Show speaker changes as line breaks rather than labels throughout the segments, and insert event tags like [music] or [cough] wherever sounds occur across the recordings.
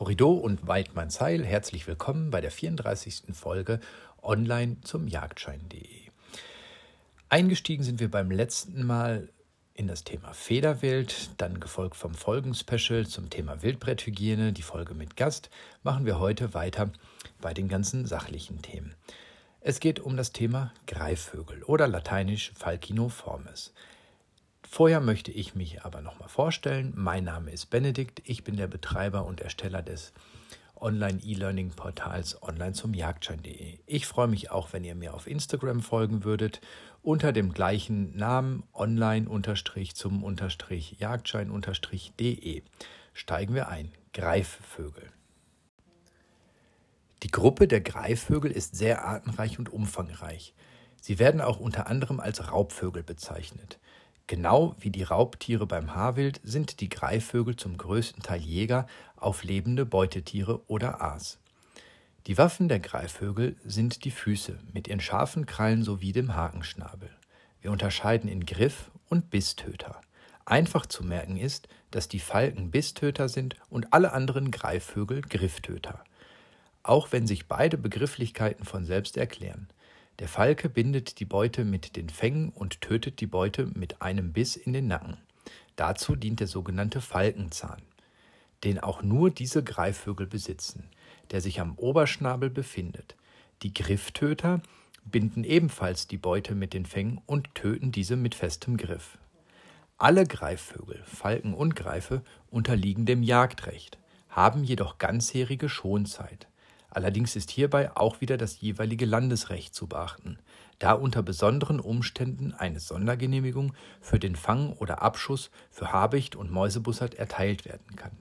Horrido und Weidmannsheil, herzlich willkommen bei der 34. Folge online zum Jagdschein.de. Eingestiegen sind wir beim letzten Mal in das Thema Federwild, dann gefolgt vom Folgenspecial zum Thema Wildbretthygiene, die Folge mit Gast, machen wir heute weiter bei den ganzen sachlichen Themen. Es geht um das Thema Greifvögel oder lateinisch Falcinoformes. Vorher möchte ich mich aber nochmal vorstellen. Mein Name ist Benedikt. Ich bin der Betreiber und Ersteller des Online-E-Learning-Portals online zum Jagdschein.de. Ich freue mich auch, wenn ihr mir auf Instagram folgen würdet unter dem gleichen Namen online-zum-jagdschein-de. Steigen wir ein. Greifvögel. Die Gruppe der Greifvögel ist sehr artenreich und umfangreich. Sie werden auch unter anderem als Raubvögel bezeichnet. Genau wie die Raubtiere beim Haarwild sind die Greifvögel zum größten Teil Jäger auf lebende Beutetiere oder Aas. Die Waffen der Greifvögel sind die Füße mit ihren scharfen Krallen sowie dem Hakenschnabel. Wir unterscheiden in Griff und Bisstöter. Einfach zu merken ist, dass die Falken Bisstöter sind und alle anderen Greifvögel Grifftöter. Auch wenn sich beide Begrifflichkeiten von selbst erklären. Der Falke bindet die Beute mit den Fängen und tötet die Beute mit einem Biss in den Nacken. Dazu dient der sogenannte Falkenzahn, den auch nur diese Greifvögel besitzen, der sich am Oberschnabel befindet. Die Grifftöter binden ebenfalls die Beute mit den Fängen und töten diese mit festem Griff. Alle Greifvögel, Falken und Greife unterliegen dem Jagdrecht, haben jedoch ganzjährige Schonzeit. Allerdings ist hierbei auch wieder das jeweilige Landesrecht zu beachten, da unter besonderen Umständen eine Sondergenehmigung für den Fang oder Abschuss für Habicht und Mäusebussard erteilt werden kann.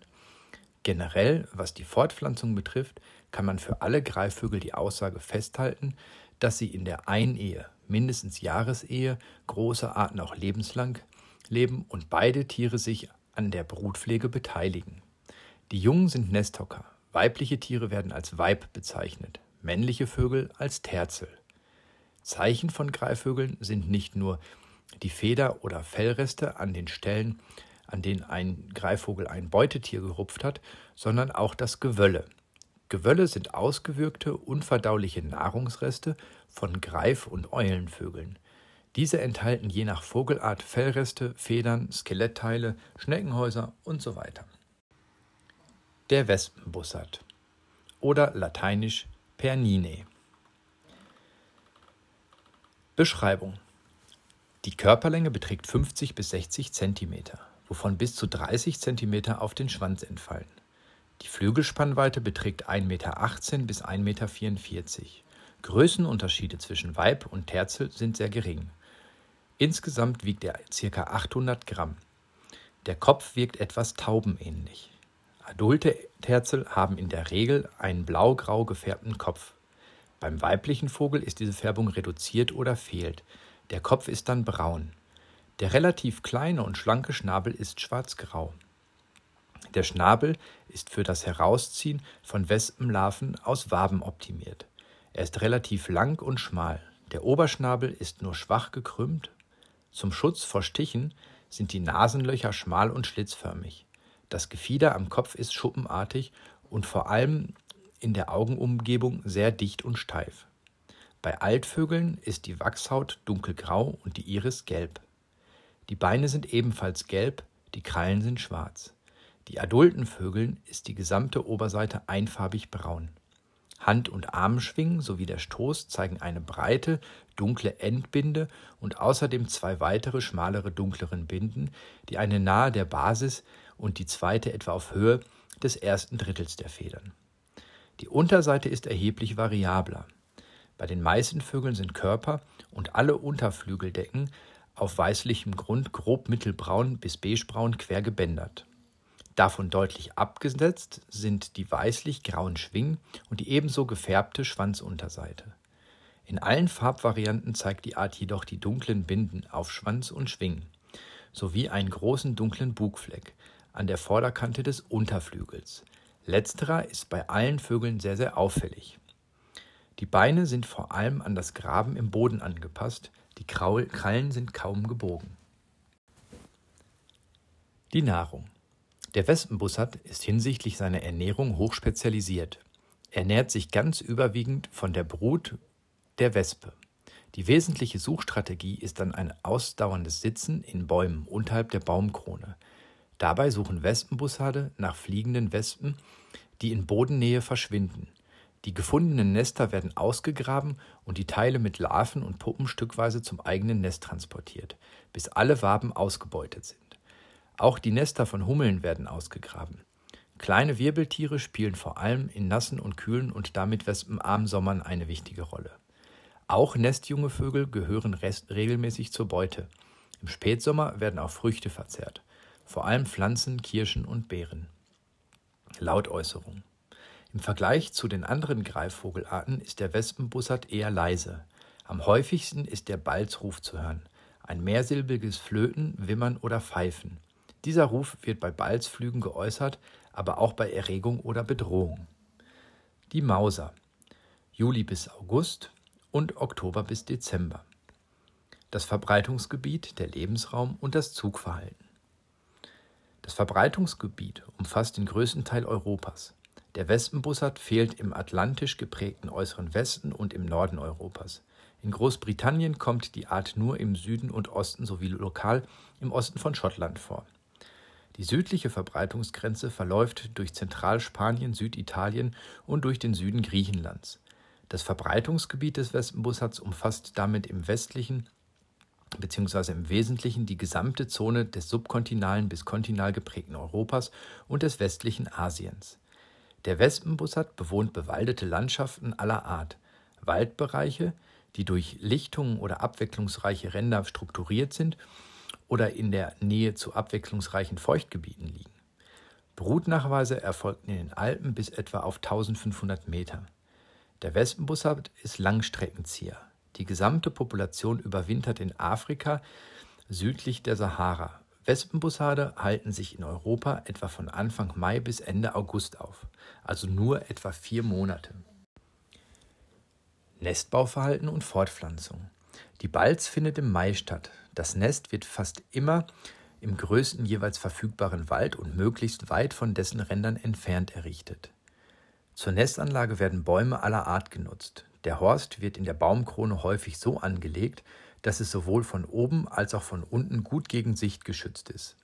Generell, was die Fortpflanzung betrifft, kann man für alle Greifvögel die Aussage festhalten, dass sie in der Einehe, mindestens Jahresehe, große Arten auch lebenslang leben und beide Tiere sich an der Brutpflege beteiligen. Die Jungen sind Nesthocker, Weibliche Tiere werden als Weib bezeichnet, männliche Vögel als Terzel. Zeichen von Greifvögeln sind nicht nur die Feder- oder Fellreste an den Stellen, an denen ein Greifvogel ein Beutetier gerupft hat, sondern auch das Gewölle. Gewölle sind ausgewürgte, unverdauliche Nahrungsreste von Greif- und Eulenvögeln. Diese enthalten je nach Vogelart Fellreste, Federn, Skelettteile, Schneckenhäuser und so weiter der Wespenbussard oder lateinisch Pernine. Beschreibung Die Körperlänge beträgt 50 bis 60 cm, wovon bis zu 30 cm auf den Schwanz entfallen. Die Flügelspannweite beträgt 1,18 Meter bis 1,44 Meter. Größenunterschiede zwischen Weib und Terzel sind sehr gering. Insgesamt wiegt er ca. 800 Gramm. Der Kopf wirkt etwas taubenähnlich. Adulte Terzel haben in der Regel einen blau-grau gefärbten Kopf. Beim weiblichen Vogel ist diese Färbung reduziert oder fehlt. Der Kopf ist dann braun. Der relativ kleine und schlanke Schnabel ist schwarzgrau. Der Schnabel ist für das Herausziehen von Wespenlarven aus Waben optimiert. Er ist relativ lang und schmal. Der Oberschnabel ist nur schwach gekrümmt. Zum Schutz vor Stichen sind die Nasenlöcher schmal und schlitzförmig. Das Gefieder am Kopf ist schuppenartig und vor allem in der Augenumgebung sehr dicht und steif. Bei Altvögeln ist die Wachshaut dunkelgrau und die Iris gelb. Die Beine sind ebenfalls gelb, die Krallen sind schwarz. Die adulten Vögeln ist die gesamte Oberseite einfarbig braun. Hand- und Armschwingen sowie der Stoß zeigen eine breite, dunkle Endbinde und außerdem zwei weitere, schmalere, dunkleren Binden, die eine nahe der Basis und die zweite etwa auf Höhe des ersten Drittels der Federn. Die Unterseite ist erheblich variabler. Bei den meisten Vögeln sind Körper und alle Unterflügeldecken auf weißlichem Grund grob mittelbraun bis beigebraun quer gebändert. Davon deutlich abgesetzt sind die weißlich-grauen Schwingen und die ebenso gefärbte Schwanzunterseite. In allen Farbvarianten zeigt die Art jedoch die dunklen Binden auf Schwanz und Schwingen sowie einen großen dunklen Bugfleck, an der Vorderkante des Unterflügels. Letzterer ist bei allen Vögeln sehr, sehr auffällig. Die Beine sind vor allem an das Graben im Boden angepasst, die Krallen sind kaum gebogen. Die Nahrung. Der Wespenbussard ist hinsichtlich seiner Ernährung hochspezialisiert. Er ernährt sich ganz überwiegend von der Brut der Wespe. Die wesentliche Suchstrategie ist dann ein ausdauerndes Sitzen in Bäumen unterhalb der Baumkrone. Dabei suchen Wespenbussarde nach fliegenden Wespen, die in Bodennähe verschwinden. Die gefundenen Nester werden ausgegraben und die Teile mit Larven und Puppen stückweise zum eigenen Nest transportiert, bis alle Waben ausgebeutet sind. Auch die Nester von Hummeln werden ausgegraben. Kleine Wirbeltiere spielen vor allem in nassen und kühlen und damit wespenarmen Sommern eine wichtige Rolle. Auch nestjunge Vögel gehören regelmäßig zur Beute. Im Spätsommer werden auch Früchte verzehrt, vor allem Pflanzen, Kirschen und Beeren. Lautäußerung. Im Vergleich zu den anderen Greifvogelarten ist der Wespenbussard eher leise. Am häufigsten ist der Balzruf zu hören, ein mehrsilbiges Flöten, Wimmern oder Pfeifen. Dieser Ruf wird bei Balzflügen geäußert, aber auch bei Erregung oder Bedrohung. Die Mauser Juli bis August und Oktober bis Dezember. Das Verbreitungsgebiet, der Lebensraum und das Zugverhalten. Das Verbreitungsgebiet umfasst den größten Teil Europas. Der Wespenbussard fehlt im atlantisch geprägten äußeren Westen und im Norden Europas. In Großbritannien kommt die Art nur im Süden und Osten sowie lokal im Osten von Schottland vor. Die südliche Verbreitungsgrenze verläuft durch Zentralspanien, Süditalien und durch den Süden Griechenlands. Das Verbreitungsgebiet des Wespenbussards umfasst damit im westlichen bzw. im Wesentlichen die gesamte Zone des subkontinalen bis kontinal geprägten Europas und des westlichen Asiens. Der Wespenbussard bewohnt bewaldete Landschaften aller Art, Waldbereiche, die durch Lichtungen oder abwechslungsreiche Ränder strukturiert sind oder in der Nähe zu abwechslungsreichen Feuchtgebieten liegen. Brutnachweise erfolgten in den Alpen bis etwa auf 1500 Meter. Der Wespenbussard ist Langstreckenzieher. Die gesamte Population überwintert in Afrika südlich der Sahara. Wespenbussarde halten sich in Europa etwa von Anfang Mai bis Ende August auf, also nur etwa vier Monate. Nestbauverhalten und Fortpflanzung. Die Balz findet im Mai statt. Das Nest wird fast immer im größten jeweils verfügbaren Wald und möglichst weit von dessen Rändern entfernt errichtet. Zur Nestanlage werden Bäume aller Art genutzt. Der Horst wird in der Baumkrone häufig so angelegt, dass es sowohl von oben als auch von unten gut gegen Sicht geschützt ist.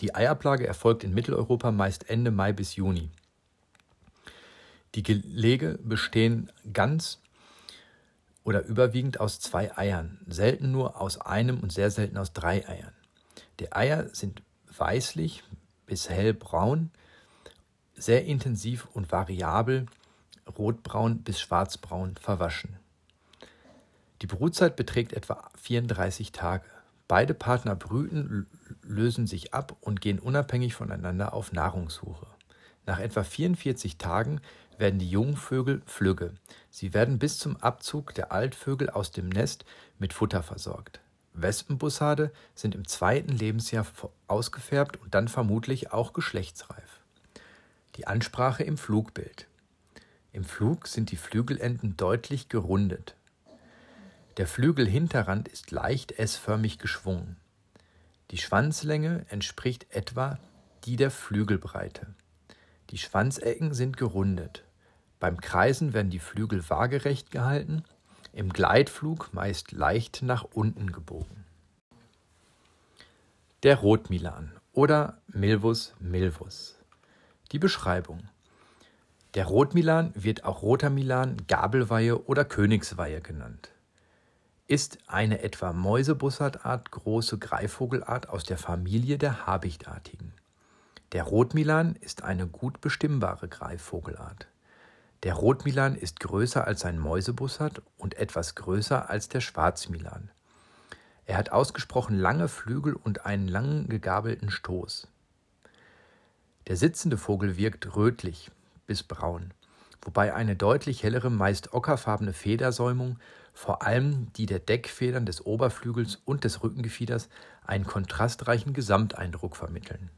Die Eiablage erfolgt in Mitteleuropa meist Ende Mai bis Juni. Die Gelege bestehen ganz oder überwiegend aus zwei Eiern, selten nur aus einem und sehr selten aus drei Eiern. Die Eier sind weißlich bis hellbraun, sehr intensiv und variabel rotbraun bis schwarzbraun verwaschen. Die Brutzeit beträgt etwa 34 Tage. Beide Partner brüten, lösen sich ab und gehen unabhängig voneinander auf Nahrungssuche. Nach etwa 44 Tagen werden die Jungvögel flügge. Sie werden bis zum Abzug der Altvögel aus dem Nest mit Futter versorgt. Wespenbussarde sind im zweiten Lebensjahr ausgefärbt und dann vermutlich auch geschlechtsreif. Die Ansprache im Flugbild. Im Flug sind die Flügelenden deutlich gerundet. Der Flügelhinterrand ist leicht S-förmig geschwungen. Die Schwanzlänge entspricht etwa die der Flügelbreite. Die Schwanzecken sind gerundet. Beim Kreisen werden die Flügel waagerecht gehalten, im Gleitflug meist leicht nach unten gebogen. Der Rotmilan oder Milvus milvus. Die Beschreibung. Der Rotmilan wird auch roter Milan, Gabelweihe oder Königsweihe genannt. Ist eine etwa Mäusebussardart große Greifvogelart aus der Familie der Habichtartigen. Der Rotmilan ist eine gut bestimmbare Greifvogelart. Der Rotmilan ist größer als sein Mäusebussard und etwas größer als der Schwarzmilan. Er hat ausgesprochen lange Flügel und einen langen gegabelten Stoß. Der sitzende Vogel wirkt rötlich bis braun, wobei eine deutlich hellere, meist ockerfarbene Federsäumung, vor allem die der Deckfedern des Oberflügels und des Rückengefieders, einen kontrastreichen Gesamteindruck vermitteln.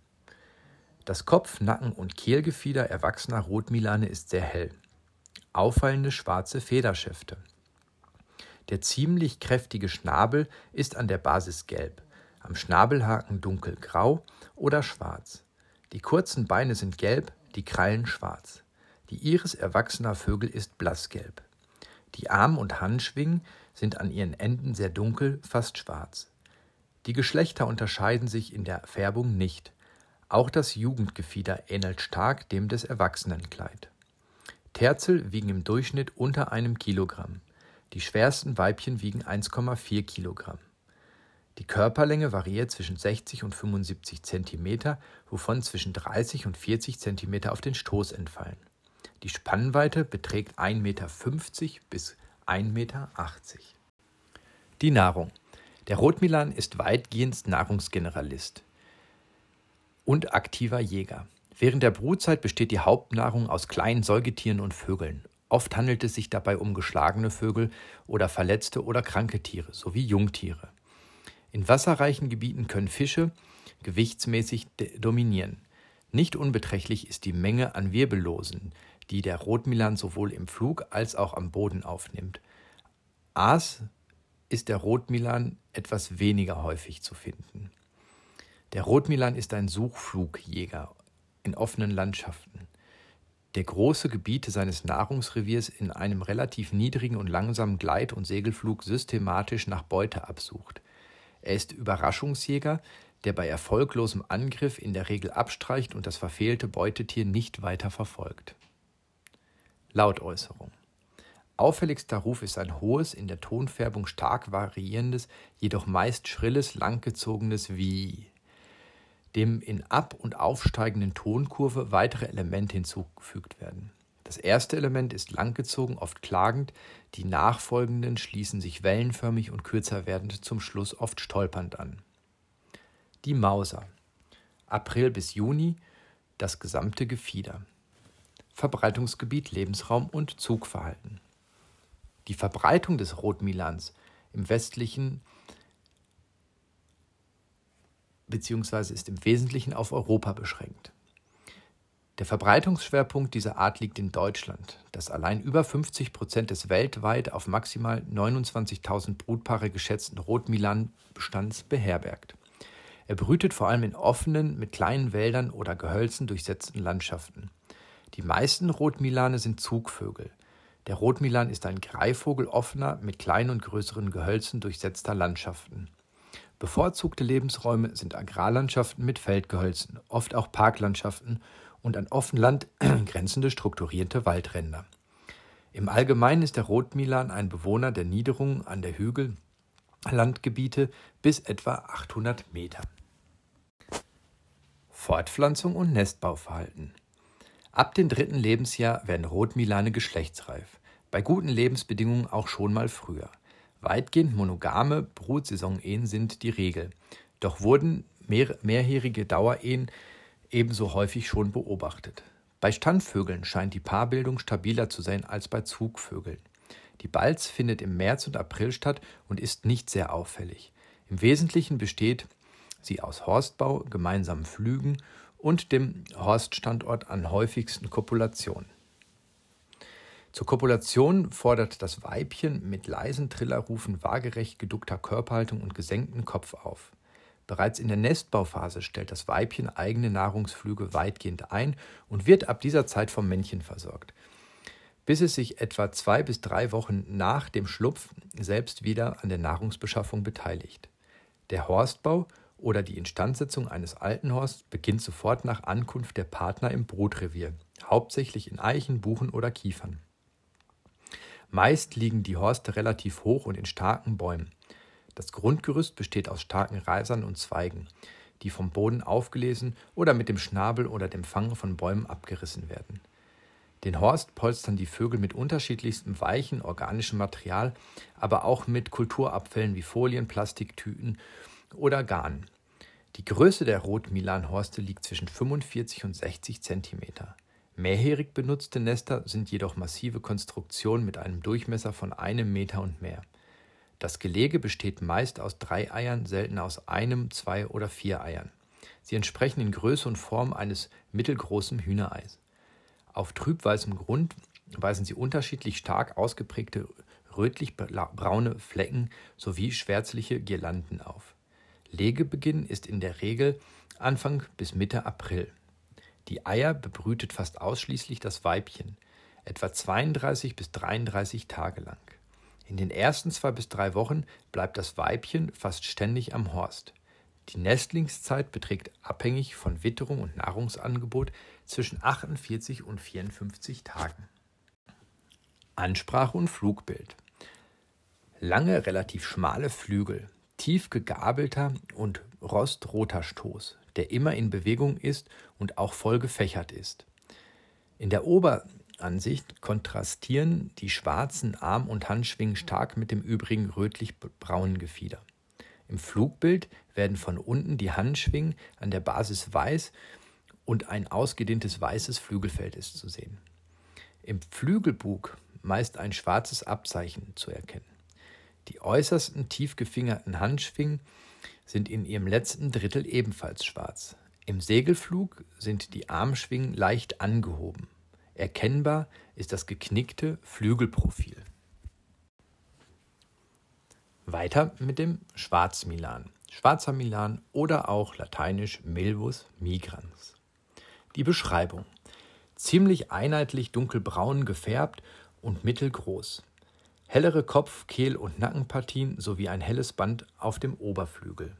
Das Kopf-, Nacken- und Kehlgefieder erwachsener Rotmilane ist sehr hell. Auffallende schwarze Federschäfte. Der ziemlich kräftige Schnabel ist an der Basis gelb, am Schnabelhaken dunkelgrau oder schwarz. Die kurzen Beine sind gelb, die Krallen schwarz. Die Iris erwachsener Vögel ist blassgelb. Die Arm- und Handschwingen sind an ihren Enden sehr dunkel, fast schwarz. Die Geschlechter unterscheiden sich in der Färbung nicht. Auch das Jugendgefieder ähnelt stark dem des Erwachsenenkleid. Terzel wiegen im Durchschnitt unter einem Kilogramm. Die schwersten Weibchen wiegen 1,4 Kilogramm. Die Körperlänge variiert zwischen 60 und 75 Zentimeter, wovon zwischen 30 und 40 Zentimeter auf den Stoß entfallen. Die Spannweite beträgt 1,50 Meter bis 1,80 Meter. Die Nahrung. Der Rotmilan ist weitgehend Nahrungsgeneralist und aktiver Jäger. Während der Brutzeit besteht die Hauptnahrung aus kleinen Säugetieren und Vögeln. Oft handelt es sich dabei um geschlagene Vögel oder verletzte oder kranke Tiere sowie Jungtiere. In wasserreichen Gebieten können Fische gewichtsmäßig dominieren. Nicht unbeträchtlich ist die Menge an Wirbellosen, die der Rotmilan sowohl im Flug als auch am Boden aufnimmt. Aas ist der Rotmilan etwas weniger häufig zu finden. Der Rotmilan ist ein Suchflugjäger in offenen Landschaften, der große Gebiete seines Nahrungsreviers in einem relativ niedrigen und langsamen Gleit- und Segelflug systematisch nach Beute absucht. Er ist Überraschungsjäger, der bei erfolglosem Angriff in der Regel abstreicht und das verfehlte Beutetier nicht weiter verfolgt. Lautäußerung. Auffälligster Ruf ist ein hohes, in der Tonfärbung stark variierendes, jedoch meist schrilles, langgezogenes Wie dem in ab- und aufsteigenden Tonkurve weitere Elemente hinzugefügt werden. Das erste Element ist langgezogen, oft klagend, die nachfolgenden schließen sich wellenförmig und kürzer werdend zum Schluss oft stolpernd an. Die Mauser. April bis Juni das gesamte Gefieder. Verbreitungsgebiet, Lebensraum und Zugverhalten. Die Verbreitung des Rotmilans im westlichen bzw. ist im Wesentlichen auf Europa beschränkt. Der Verbreitungsschwerpunkt dieser Art liegt in Deutschland, das allein über 50 Prozent des weltweit auf maximal 29.000 Brutpaare geschätzten Rotmilan-Bestands beherbergt. Er brütet vor allem in offenen, mit kleinen Wäldern oder Gehölzen durchsetzten Landschaften. Die meisten Rotmilane sind Zugvögel. Der Rotmilan ist ein Greifvogel offener, mit kleinen und größeren Gehölzen durchsetzter Landschaften. Bevorzugte Lebensräume sind Agrarlandschaften mit Feldgehölzen, oft auch Parklandschaften und an Offenland [clears throat] grenzende strukturierte Waldränder. Im Allgemeinen ist der Rotmilan ein Bewohner der Niederungen an der Hügellandgebiete bis etwa 800 Meter. Fortpflanzung und Nestbauverhalten. Ab dem dritten Lebensjahr werden Rotmilane geschlechtsreif, bei guten Lebensbedingungen auch schon mal früher. Weitgehend monogame Brutsaisonehen sind die Regel, doch wurden mehr, mehrjährige Dauerehen ebenso häufig schon beobachtet. Bei Standvögeln scheint die Paarbildung stabiler zu sein als bei Zugvögeln. Die Balz findet im März und April statt und ist nicht sehr auffällig. Im Wesentlichen besteht sie aus Horstbau, gemeinsamen Flügen und dem Horststandort an häufigsten Kopulationen. Zur Kopulation fordert das Weibchen mit leisen Trillerrufen waagerecht geduckter Körperhaltung und gesenkten Kopf auf. Bereits in der Nestbauphase stellt das Weibchen eigene Nahrungsflüge weitgehend ein und wird ab dieser Zeit vom Männchen versorgt, bis es sich etwa zwei bis drei Wochen nach dem Schlupf selbst wieder an der Nahrungsbeschaffung beteiligt. Der Horstbau oder die Instandsetzung eines alten Horsts beginnt sofort nach Ankunft der Partner im Brutrevier, hauptsächlich in Eichen, Buchen oder Kiefern. Meist liegen die Horste relativ hoch und in starken Bäumen. Das Grundgerüst besteht aus starken Reisern und Zweigen, die vom Boden aufgelesen oder mit dem Schnabel oder dem Fang von Bäumen abgerissen werden. Den Horst polstern die Vögel mit unterschiedlichstem weichen organischem Material, aber auch mit Kulturabfällen wie Folien, Plastiktüten oder Garn. Die Größe der Rotmilanhorste liegt zwischen 45 und 60 Zentimeter. Mehrjährig benutzte Nester sind jedoch massive Konstruktionen mit einem Durchmesser von einem Meter und mehr. Das Gelege besteht meist aus drei Eiern, selten aus einem, zwei oder vier Eiern. Sie entsprechen in Größe und Form eines mittelgroßen Hühnereis. Auf trübweißem Grund weisen sie unterschiedlich stark ausgeprägte rötlich-braune Flecken sowie schwärzliche Girlanden auf. Legebeginn ist in der Regel Anfang bis Mitte April. Die Eier bebrütet fast ausschließlich das Weibchen, etwa 32 bis 33 Tage lang. In den ersten zwei bis drei Wochen bleibt das Weibchen fast ständig am Horst. Die Nestlingszeit beträgt abhängig von Witterung und Nahrungsangebot zwischen 48 und 54 Tagen. Ansprache und Flugbild. Lange, relativ schmale Flügel, tief gegabelter und rostroter Stoß, der immer in Bewegung ist und auch voll gefächert ist. In der Oberansicht kontrastieren die schwarzen Arm- und Handschwingen stark mit dem übrigen rötlich-braunen Gefieder. Im Flugbild werden von unten die Handschwingen an der Basis weiß und ein ausgedehntes weißes Flügelfeld ist zu sehen. Im Flügelbug meist ein schwarzes Abzeichen zu erkennen. Die äußersten tief gefingerten Handschwingen sind in ihrem letzten Drittel ebenfalls schwarz. Im Segelflug sind die Armschwingen leicht angehoben. Erkennbar ist das geknickte Flügelprofil. Weiter mit dem Schwarzmilan, schwarzer Milan oder auch lateinisch Milvus migrans. Die Beschreibung: ziemlich einheitlich dunkelbraun gefärbt und mittelgroß. Hellere Kopf-, Kehl- und Nackenpartien sowie ein helles Band auf dem Oberflügel.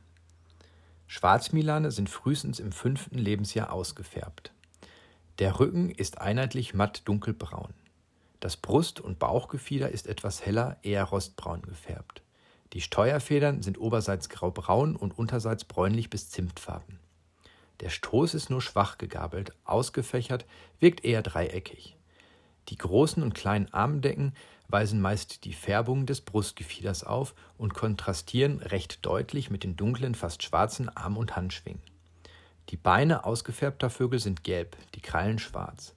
Schwarzmilane sind frühestens im fünften Lebensjahr ausgefärbt. Der Rücken ist einheitlich matt dunkelbraun. Das Brust- und Bauchgefieder ist etwas heller, eher rostbraun gefärbt. Die Steuerfedern sind oberseits graubraun und unterseits bräunlich bis zimtfarben. Der Stoß ist nur schwach gegabelt, ausgefächert, wirkt eher dreieckig. Die großen und kleinen Armdecken weisen meist die Färbung des Brustgefieders auf und kontrastieren recht deutlich mit den dunklen, fast schwarzen Arm- und Handschwingen. Die Beine ausgefärbter Vögel sind gelb, die Krallen schwarz.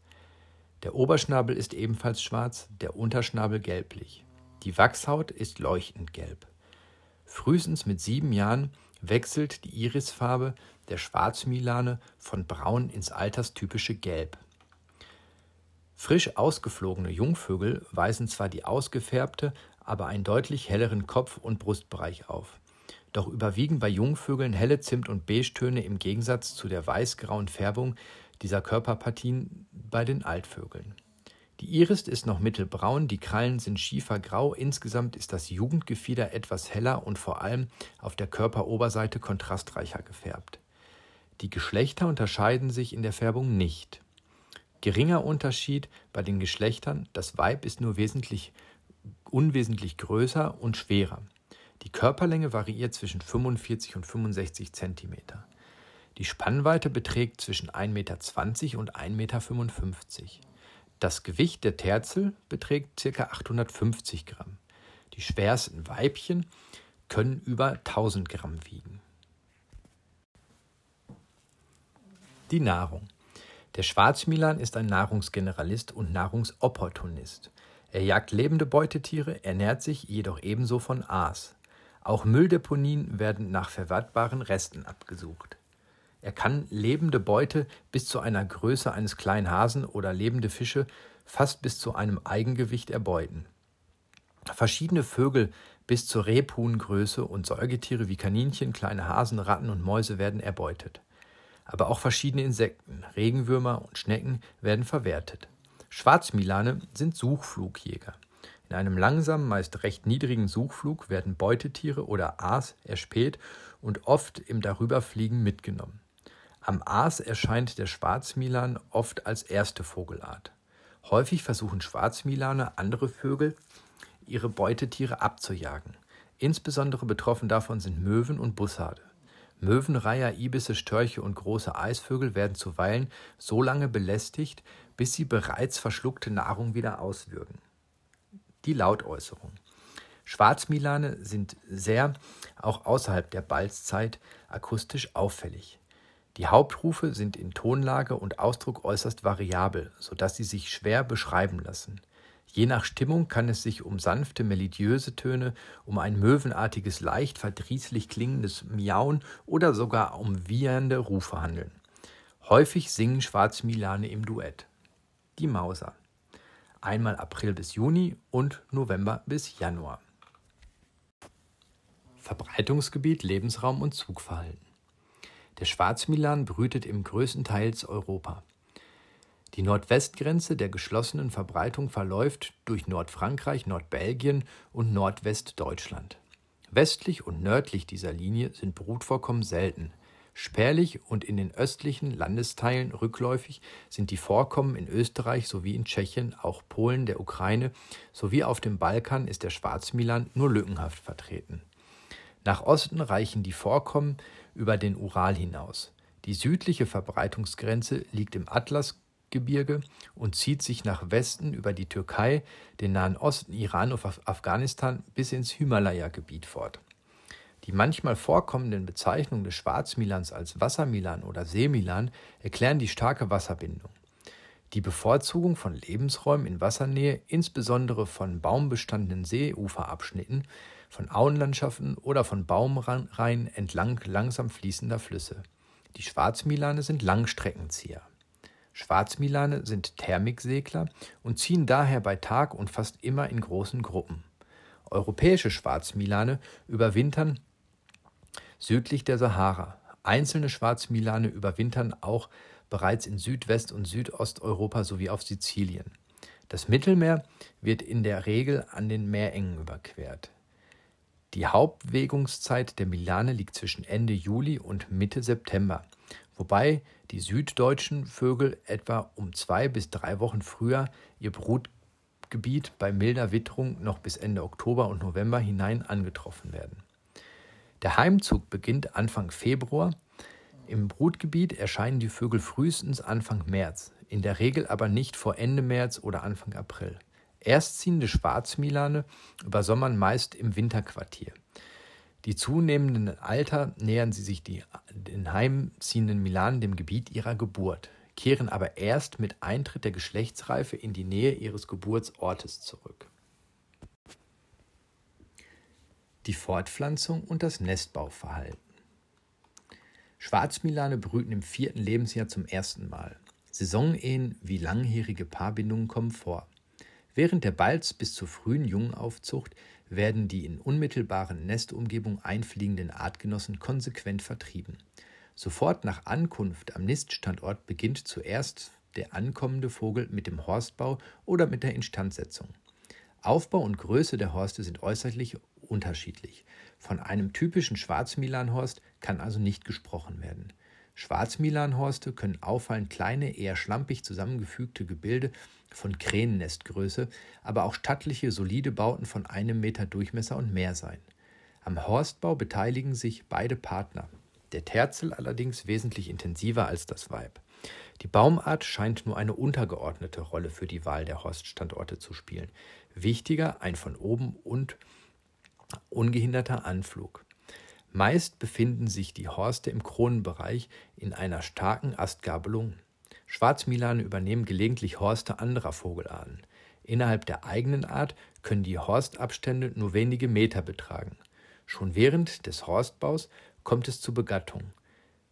Der Oberschnabel ist ebenfalls schwarz, der Unterschnabel gelblich. Die Wachshaut ist leuchtend gelb. Frühestens mit sieben Jahren wechselt die Irisfarbe der Schwarzmilane von braun ins alterstypische Gelb. Frisch ausgeflogene Jungvögel weisen zwar die ausgefärbte, aber einen deutlich helleren Kopf- und Brustbereich auf. Doch überwiegen bei Jungvögeln helle Zimt- und Beige-Töne im Gegensatz zu der weiß-grauen Färbung dieser Körperpartien bei den Altvögeln. Die Iris ist noch mittelbraun, die Krallen sind schiefergrau, insgesamt ist das Jugendgefieder etwas heller und vor allem auf der Körperoberseite kontrastreicher gefärbt. Die Geschlechter unterscheiden sich in der Färbung nicht. Geringer Unterschied bei den Geschlechtern, das Weib ist nur wesentlich unwesentlich größer und schwerer. Die Körperlänge variiert zwischen 45 und 65 cm. Die Spannweite beträgt zwischen 1,20 Meter und 1,55 Meter. Das Gewicht der Terzel beträgt ca. 850 Gramm. Die schwersten Weibchen können über 1000 Gramm wiegen. Die Nahrung. Der Schwarzmilan ist ein Nahrungsgeneralist und Nahrungsopportunist. Er jagt lebende Beutetiere, ernährt sich jedoch ebenso von Aas. Auch Mülldeponien werden nach verwertbaren Resten abgesucht. Er kann lebende Beute bis zu einer Größe eines kleinen Hasen oder lebende Fische fast bis zu einem Eigengewicht erbeuten. Verschiedene Vögel bis zur Rebhuhngröße und Säugetiere wie Kaninchen, kleine Hasen, Ratten und Mäuse werden erbeutet aber auch verschiedene Insekten, Regenwürmer und Schnecken werden verwertet. Schwarzmilane sind Suchflugjäger. In einem langsamen, meist recht niedrigen Suchflug werden Beutetiere oder Aas erspäht und oft im Darüberfliegen mitgenommen. Am Aas erscheint der Schwarzmilan oft als erste Vogelart. Häufig versuchen Schwarzmilane andere Vögel, ihre Beutetiere abzujagen. Insbesondere betroffen davon sind Möwen und Bussarde. Möwen, Reiher, Ibisse, Störche und große Eisvögel werden zuweilen so lange belästigt, bis sie bereits verschluckte Nahrung wieder auswürgen. Die Lautäußerung. Schwarzmilane sind sehr, auch außerhalb der Balzzeit, akustisch auffällig. Die Hauptrufe sind in Tonlage und Ausdruck äußerst variabel, sodass sie sich schwer beschreiben lassen. Je nach Stimmung kann es sich um sanfte, melodiöse Töne, um ein möwenartiges, leicht verdrießlich klingendes Miauen oder sogar um wiehernde Rufe handeln. Häufig singen Schwarzmilane im Duett. Die Mauser. Einmal April bis Juni und November bis Januar. Verbreitungsgebiet, Lebensraum und Zugverhalten. Der Schwarzmilan brütet im größtenteils Europa. Die Nordwestgrenze der geschlossenen Verbreitung verläuft durch Nordfrankreich, Nordbelgien und Nordwestdeutschland. Westlich und nördlich dieser Linie sind Brutvorkommen selten. Spärlich und in den östlichen Landesteilen rückläufig sind die Vorkommen in Österreich sowie in Tschechien, auch Polen, der Ukraine sowie auf dem Balkan ist der Schwarzmilan nur lückenhaft vertreten. Nach Osten reichen die Vorkommen über den Ural hinaus. Die südliche Verbreitungsgrenze liegt im Atlasgebirge und zieht sich nach Westen über die Türkei, den Nahen Osten, Iran und Afghanistan bis ins Himalaya-Gebiet fort. Die manchmal vorkommenden Bezeichnungen des Schwarzmilans als Wassermilan oder Seemilan erklären die starke Wasserbindung. Die Bevorzugung von Lebensräumen in Wassernähe, insbesondere von baumbestandenen Seeuferabschnitten, von Auenlandschaften oder von Baumreihen entlang langsam fließender Flüsse. Die Schwarzmilane sind Langstreckenzieher. Schwarzmilane sind Thermiksegler und ziehen daher bei Tag und fast immer in großen Gruppen. Europäische Schwarzmilane überwintern südlich der Sahara. Einzelne Schwarzmilane überwintern auch bereits in Südwest- und Südosteuropa sowie auf Sizilien. Das Mittelmeer wird in der Regel an den Meerengen überquert. Die Hauptwegungszeit der Milane liegt zwischen Ende Juli und Mitte September, wobei die süddeutschen Vögel etwa um zwei bis drei Wochen früher ihr Brutgebiet bei milder Witterung noch bis Ende Oktober und November hinein angetroffen werden. Der Heimzug beginnt Anfang Februar. Im Brutgebiet erscheinen die Vögel frühestens Anfang März, in der Regel aber nicht vor Ende März oder Anfang April. Erstziehende Schwarzmilane übersommern meist im Winterquartier. Die zunehmenden Alter nähern sie sich die, den heimziehenden Milanen dem Gebiet ihrer Geburt, kehren aber erst mit Eintritt der Geschlechtsreife in die Nähe ihres Geburtsortes zurück. Die Fortpflanzung und das Nestbauverhalten. Schwarzmilane brüten im vierten Lebensjahr zum ersten Mal. Saisonehen wie langjährige Paarbindungen kommen vor. Während der Balz bis zur frühen Jungenaufzucht werden die in unmittelbaren Nestumgebung einfliegenden Artgenossen konsequent vertrieben. Sofort nach Ankunft am Niststandort beginnt zuerst der ankommende Vogel mit dem Horstbau oder mit der Instandsetzung. Aufbau und Größe der Horste sind äußerlich unterschiedlich. Von einem typischen Schwarzmilanhorst kann also nicht gesprochen werden. Schwarzmilanhorste können auffallend kleine, eher schlampig zusammengefügte Gebilde von Kränennestgröße, aber auch stattliche, solide Bauten von einem Meter Durchmesser und mehr sein. Am Horstbau beteiligen sich beide Partner, der Terzel allerdings wesentlich intensiver als das Weib. Die Baumart scheint nur eine untergeordnete Rolle für die Wahl der Horststandorte zu spielen. Wichtiger ein von oben und ungehinderter Anflug. Meist befinden sich die Horste im Kronenbereich in einer starken Astgabelung. Schwarzmilane übernehmen gelegentlich Horste anderer Vogelarten. Innerhalb der eigenen Art können die Horstabstände nur wenige Meter betragen. Schon während des Horstbaus kommt es zu Begattung.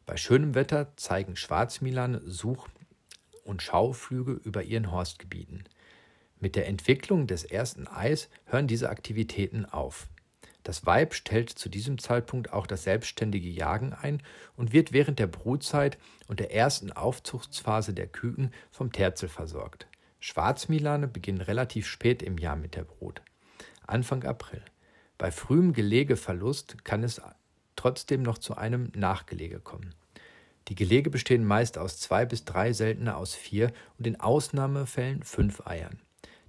Bei schönem Wetter zeigen Schwarzmilane Such- und Schauflüge über ihren Horstgebieten. Mit der Entwicklung des ersten Eis hören diese Aktivitäten auf. Das Weib stellt zu diesem Zeitpunkt auch das selbstständige Jagen ein und wird während der Brutzeit und der ersten Aufzuchtsphase der Küken vom Terzel versorgt. Schwarzmilane beginnen relativ spät im Jahr mit der Brut, Anfang April. Bei frühem Gelegeverlust kann es trotzdem noch zu einem Nachgelege kommen. Die Gelege bestehen meist aus zwei bis drei, seltener aus vier und in Ausnahmefällen fünf Eiern.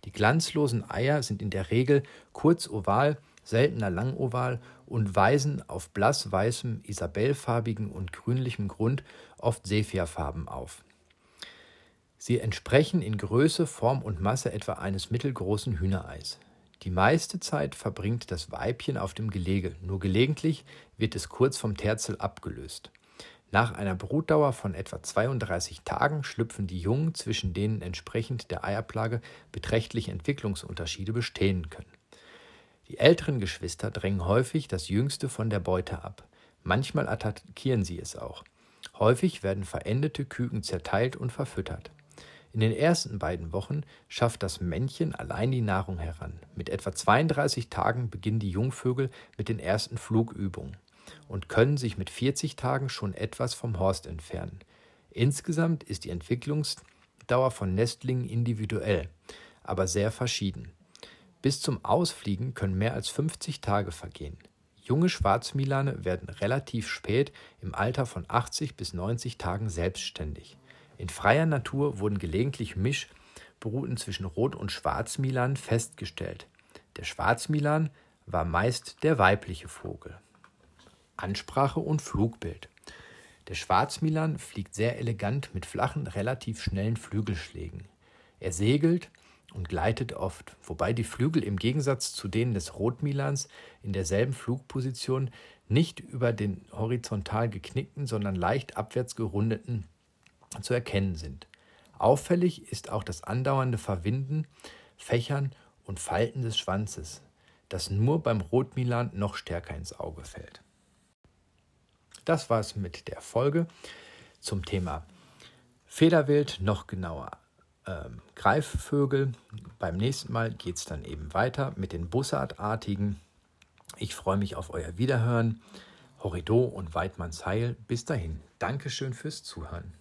Die glanzlosen Eier sind in der Regel kurz oval seltener langoval und weisen auf blass-weißem, isabellfarbigen und grünlichem Grund oft Sephiafarben auf. Sie entsprechen in Größe, Form und Masse etwa eines mittelgroßen Hühnereis. Die meiste Zeit verbringt das Weibchen auf dem Gelege, nur gelegentlich wird es kurz vom Terzel abgelöst. Nach einer Brutdauer von etwa 32 Tagen schlüpfen die Jungen, zwischen denen entsprechend der Eierplage beträchtliche Entwicklungsunterschiede bestehen können. Die älteren Geschwister drängen häufig das Jüngste von der Beute ab. Manchmal attackieren sie es auch. Häufig werden verendete Küken zerteilt und verfüttert. In den ersten beiden Wochen schafft das Männchen allein die Nahrung heran. Mit etwa 32 Tagen beginnen die Jungvögel mit den ersten Flugübungen und können sich mit 40 Tagen schon etwas vom Horst entfernen. Insgesamt ist die Entwicklungs Lebensdauer von Nestlingen individuell, aber sehr verschieden. Bis zum Ausfliegen können mehr als 50 Tage vergehen. Junge Schwarzmilane werden relativ spät im Alter von 80 bis 90 Tagen selbstständig. In freier Natur wurden gelegentlich Mischbruten zwischen Rot- und Schwarzmilan festgestellt. Der Schwarzmilan war meist der weibliche Vogel. Ansprache und Flugbild. Der Schwarzmilan fliegt sehr elegant mit flachen, relativ schnellen Flügelschlägen. Er segelt und gleitet oft, wobei die Flügel im Gegensatz zu denen des Rotmilans in derselben Flugposition nicht über den horizontal geknickten, sondern leicht abwärts gerundeten zu erkennen sind. Auffällig ist auch das andauernde Verwinden, Fächern und Falten des Schwanzes, das nur beim Rotmilan noch stärker ins Auge fällt. Das war es mit der Folge zum Thema Federwild, noch genauer ähm, Greifvögel. Beim nächsten Mal geht es dann eben weiter mit den Bussardartigen. Ich freue mich auf euer Wiederhören. Horrido und Weidmanns Heil. Bis dahin. Dankeschön fürs Zuhören.